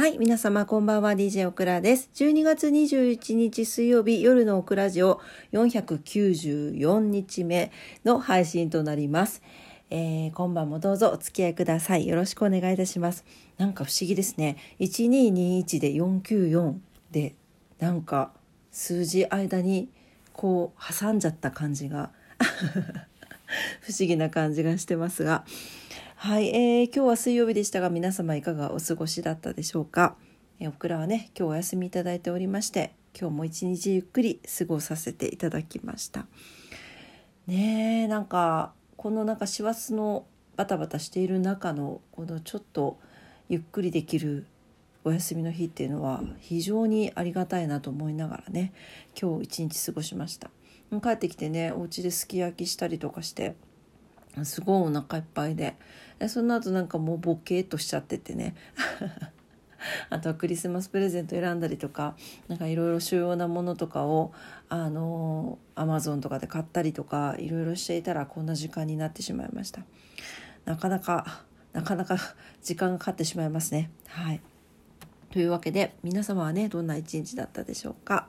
はい、皆様こんばんは、DJ オクラです。12月21日水曜日夜のオクラジオ494日目の配信となります。えー、今晩もどうぞお付き合いください。よろしくお願いいたします。なんか不思議ですね。1221で494で、なんか数字間にこう挟んじゃった感じが 不思議な感じがしてますが。はい、えー、今日は水曜日でしたが皆様いかがお過ごしだったでしょうか、えー、オクラはね今日お休みいただいておりまして今日も一日ゆっくり過ごさせていただきました。ねえなんかこのなんか師走のバタバタしている中のこのちょっとゆっくりできるお休みの日っていうのは非常にありがたいなと思いながらね今日一日過ごしました。帰ってきてねお家ですき焼きしたりとかしてすごいお腹いっぱいで。その後なんかもうボケーっとしちゃっててね。あとはクリスマスプレゼント選んだりとかなんかいろいろ主要なものとかをあのアマゾンとかで買ったりとかいろいろしていたらこんな時間になってしまいました。なかなかなかなか 時間がかかってしまいますね。はい。というわけで皆様はねどんな一日だったでしょうか？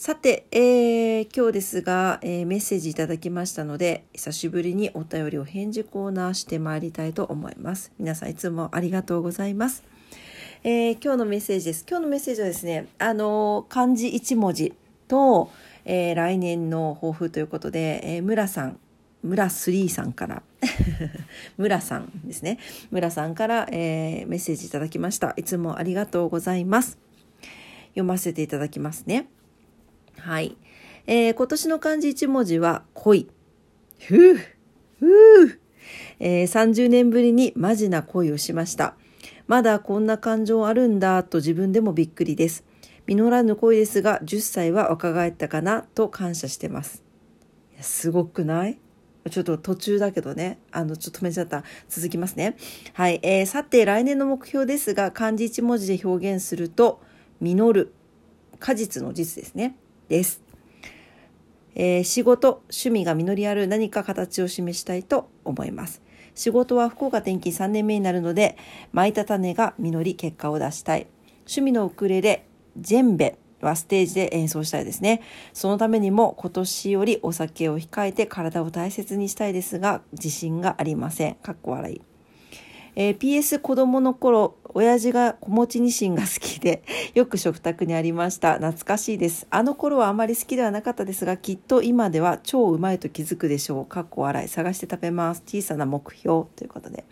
さて、えー、今日ですが、えー、メッセージいただきましたので、久しぶりにお便りを返事コーナーしてまいりたいと思います。皆さんいつもありがとうございます。えー、今日のメッセージです。今日のメッセージはですね、あの漢字1文字と、え来年の抱負ということで、え村さん、村スリーさんから 村さんですね。村さんから、えメッセージいただきました。いつもありがとうございます。読ませていただきますね。はい。えー、今年の漢字一文字は恋。ふうふう、えー、30年ぶりにマジな恋をしました。まだこんな感情あるんだと自分でもびっくりです。実らぬ恋ですが10歳は若返ったかなと感謝してます。すごくない？ちょっと途中だけどね。あの、ちょっと止めちゃった。続きますね。はい。えー、さて、来年の目標ですが、漢字一文字で表現すると、実る。果実の実ですね。です。えー、仕事、趣味が実りある何か形を示したいと思います。仕事は福岡転勤3年目になるので、巻いた種が実り結果を出したい。趣味のウクレレ、ジェンベはステージで演奏したいですね。そのためにも今年よりお酒を控えて体を大切にしたいですが、自信がありません。かっこ笑い。えー、PS 子供の頃、親父が子持ちニシンが好きで、よく食卓にありました。懐かしいです。あの頃はあまり好きではなかったですが、きっと今では超うまいと気づくでしょう。かっこ笑い。探して食べます。小さな目標。ということで。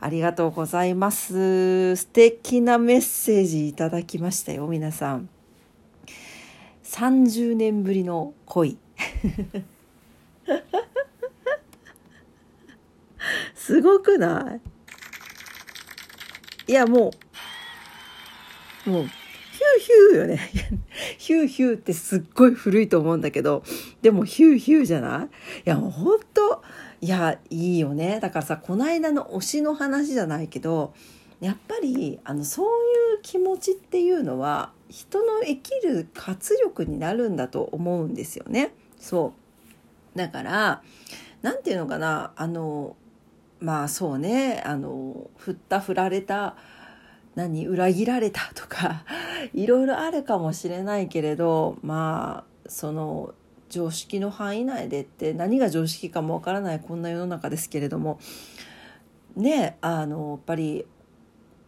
ありがとうございます。素敵なメッセージいただきましたよ、皆さん。30年ぶりの恋。すごくない？いや、もう、もう、ヒューヒューよね。ヒューヒューってすっごい古いと思うんだけど、でもヒューヒューじゃない？いや、もうほんと、いや、いいよね。だからさ、この間の推しの話じゃないけど、やっぱり、あの、そういう気持ちっていうのは、人の生きる活力になるんだと思うんですよね。そう。だから、なんていうのかな、あの、まあそうねあの振った振られた何裏切られたとか いろいろあるかもしれないけれどまあその常識の範囲内でって何が常識かもわからないこんな世の中ですけれどもねあのやっぱり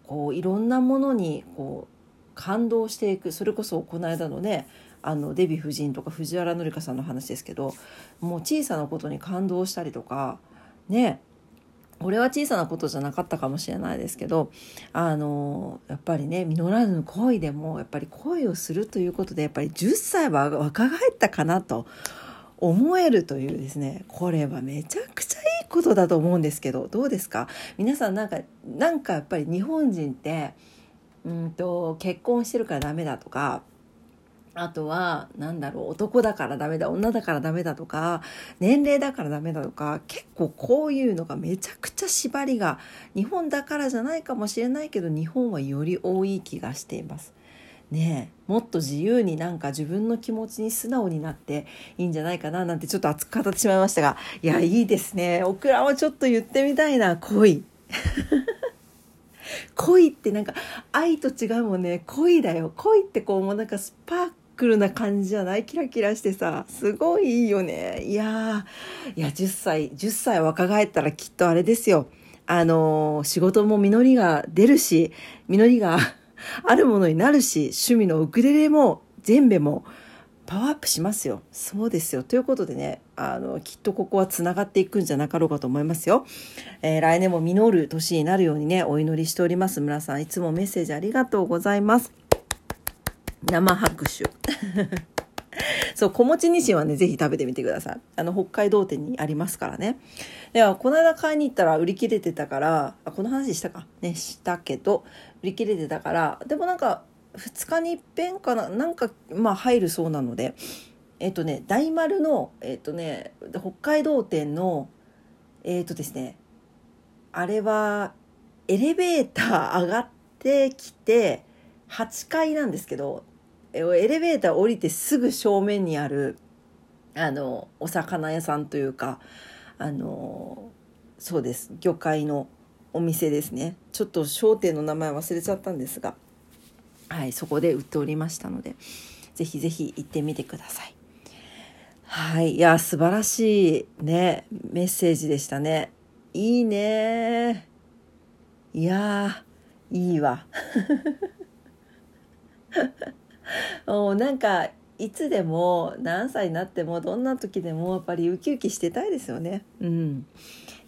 こういろんなものにこう感動していくそれこそこの間のねあのデヴィ夫人とか藤原紀香さんの話ですけどもう小さなことに感動したりとかねこれは小さなことじゃなかったかもしれないですけどあのやっぱりね実らぬ恋でもやっぱり恋をするということでやっぱり10歳は若返ったかなと思えるというですねこれはめちゃくちゃいいことだと思うんですけどどうですか？皆さんなんかなんかやっぱり日本人ってうんと結婚してるからダメだとかあとは、なんだろう、男だからダメだ、女だからダメだとか、年齢だからダメだとか、結構こういうのがめちゃくちゃ縛りが、日本だからじゃないかもしれないけど、日本はより多い気がしています。ねえ、もっと自由になんか自分の気持ちに素直になっていいんじゃないかななんてちょっと熱く語ってしまいましたが、いや、いいですね。オクラもちょっと言ってみたいな、恋。恋ってなんか愛と違うもんね恋だよ恋ってこうもうなんかスパークルな感じじゃない？キラキラしてさすごいいいよねいやいや10歳10歳若返ったらきっとあれですよあの仕事も実りが出るし実りが あるものになるし趣味のウクレレも全部もパワーアップしますよ。そうですよ。ということでね、あの、きっとここは繋がっていくんじゃなかろうかと思いますよ。えー、来年も実る年になるようにね、お祈りしております。村さん、いつもメッセージありがとうございます。生拍手。そう、小餅ニシンはね、ぜひ食べてみてください。あの、北海道店にありますからね。では、この間買いに行ったら売り切れてたから、あ、この話したかね、したけど、売り切れてたから、でもなんか、2日に一遍かな？なんかまあ入るそうなのでえっ、とね大丸のえっ、とね北海道店のえっ、とですねあれはエレベーター上がってきて8階なんですけどエレベーター降りてすぐ正面にあるあのお魚屋さんというかあのそうです魚介のお店ですねちょっと商店の名前忘れちゃったんですがはい、そこで売っておりましたので、ぜひぜひ行ってみてください。はい、いや、素晴らしいね、メッセージでしたね。いいね。いやいいわ。なんか、いつでも何歳になってもどんな時でもやっぱりウキウキしてたいですよね。うん。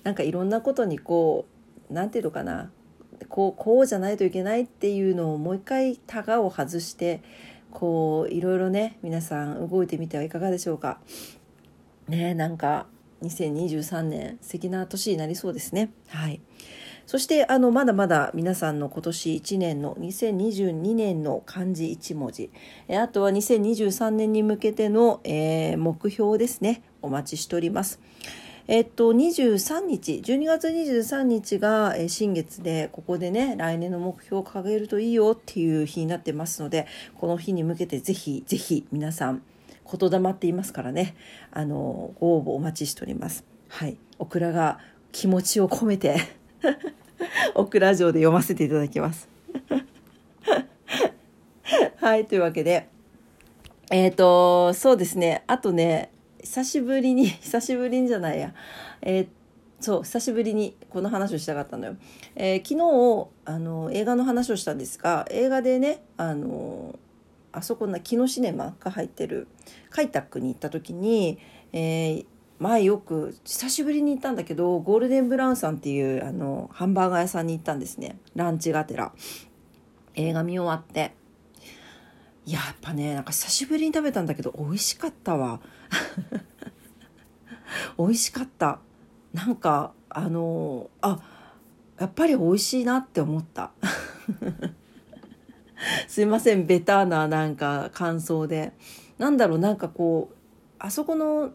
なんかいろんなことにこう、なんていうのかな、こうこうじゃないといけないっていうのをもう一回タガを外してこういろいろね皆さん動いてみてはいかがでしょうか。ねなんか2023年素敵な年になりそうですね。はい。そしてあのまだまだ皆さんの今年1年の2022年の漢字1文字あとは2023年に向けての、えー、目標ですねお待ちしております。えっと、23日、12月23日が、え新月で、ここでね、来年の目標を掲げるといいよっていう日になってますので、この日に向けてぜひ、ぜひ皆さん、言霊っていますからね、あの、ご応募お待ちしております。はい。オクラが気持ちを込めて オクラ城で読ませていただきます。はい、というわけで、えっ、ー、と、そうですね、あとね、久しぶりに 久しぶりにじゃないや。えー、そう久しぶりにこの話をしたかったのよ、えー、昨日あの映画の話をしたんですが映画でねあのあそこな木のシネマが入ってる開拓に行った時に、えー、前よく久しぶりに行ったんだけどゴールデンブラウンさんっていうあのハンバーガー屋さんに行ったんですね。ランチがてら。映画見終わって。やっぱねなんか久しぶりに食べたんだけど美味しかったわ。美味しかった。なんかあのあやっぱり美味しいなって思った。すいませんベターななんか感想で。なんだろうなんかこうあそこの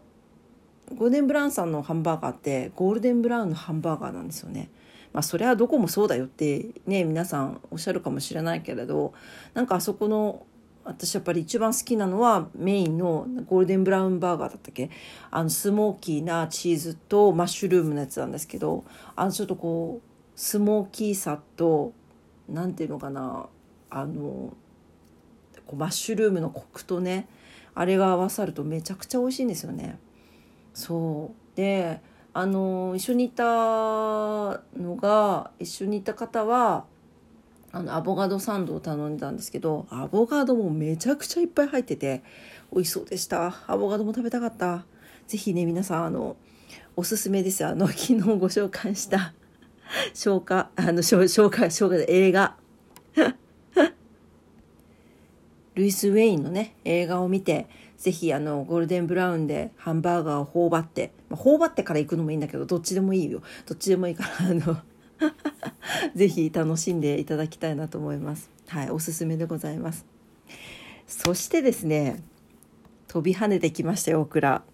ゴールデンブラウンさんのハンバーガーってゴールデンブラウンのハンバーガーなんですよね。まあそれはどこもそうだよってね皆さんおっしゃるかもしれないけれどなんかあそこの私やっぱり一番好きなのはメインのゴールデンブラウンバーガーだったっけ？あのスモーキーなチーズとマッシュルームのやつなんですけどあのちょっとこうスモーキーさと何ていうのかなあのこうマッシュルームのコクとねあれが合わさるとめちゃくちゃ美味しいんですよね。そう。であの一緒にいたのが一緒にいた方はあのアボカドサンドを頼んだんですけどアボカドもめちゃくちゃいっぱい入ってて美味しそうでした。アボカドも食べたかった。是非ね皆さんあのおすすめです。あの昨日ご紹介した消化あの紹介紹介で映画。ルイス・ウェインのね映画を見てぜひあのゴールデンブラウンでハンバーガーを頬張って、まあ、頬張ってから行くのもいいんだけどどっちでもいいよどっちでもいいからあの ぜひ楽しんでいただきたいなと思います。はい、おすすめでございます。そしてですね、飛び跳ねてきましたよ、オクラ。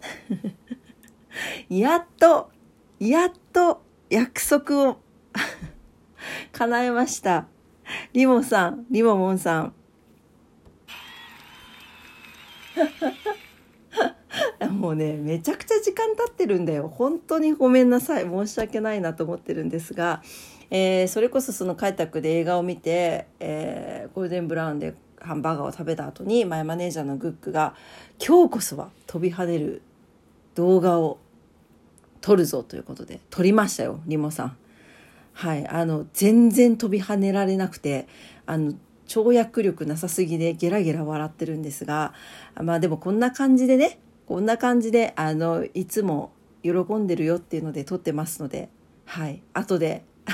やっと、やっと約束を 叶えました。リモさん、リモモンさん。もうねめちゃくちゃ時間経ってるんだよ。本当にごめんなさい。申し訳ないなと思ってるんですが。えー、それこそその開拓で映画を見て、えー、ゴールデンブラウンでハンバーガーを食べた後にマイマネージャーのグックが今日こそは飛び跳ねる動画を撮るぞということで撮りましたよリモさん。はい、あの全然飛び跳ねられなくてあの跳躍力なさすぎでゲラゲラ笑ってるんですがまあでもこんな感じでねこんな感じであのいつも喜んでるよっていうので撮ってますのではい。後で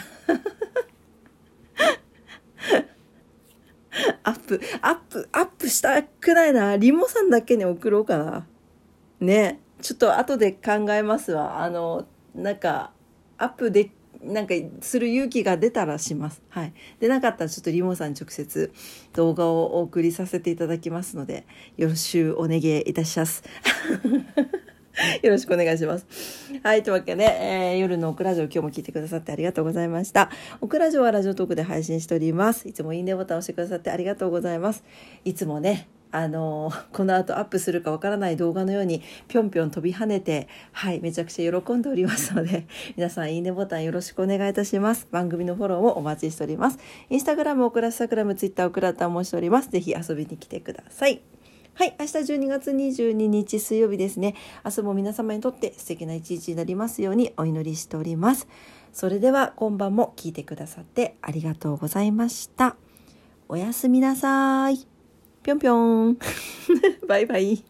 アップアップアップしたくないな。リモさんだけに送ろうかな。ね。ちょっと後で考えますわ。あのなんかアップでなんかする勇気が出たらします。はい。でなかったらちょっとリモさんに直接動画をお送りさせていただきますので、よろしゅうお願いいたします。よろしくお願いします。はい。というわけで、えー、夜のオクラジオ今日も聞いてくださってありがとうございました。オクラジオはラジオトークで配信しております。いつもいいねボタンを押してくださってありがとうございます。いつもね、あのこの後アップするかわからない動画のようにぴょんぴょん飛び跳ねてはいめちゃくちゃ喜んでおりますので 皆さんいいねボタンよろしくお願いいたします番組のフォローもお待ちしておりますインスタグラムオクラスタグラムツイッターオクラタンもしておりますぜひ遊びに来てくださいはい。明日12月22日水曜日ですね。明日も皆様にとって素敵な一日になりますようにお祈りしております。それでは今晩も聞いてくださってありがとうございました。おやすみなさい。 뿅뿅. 바이바이.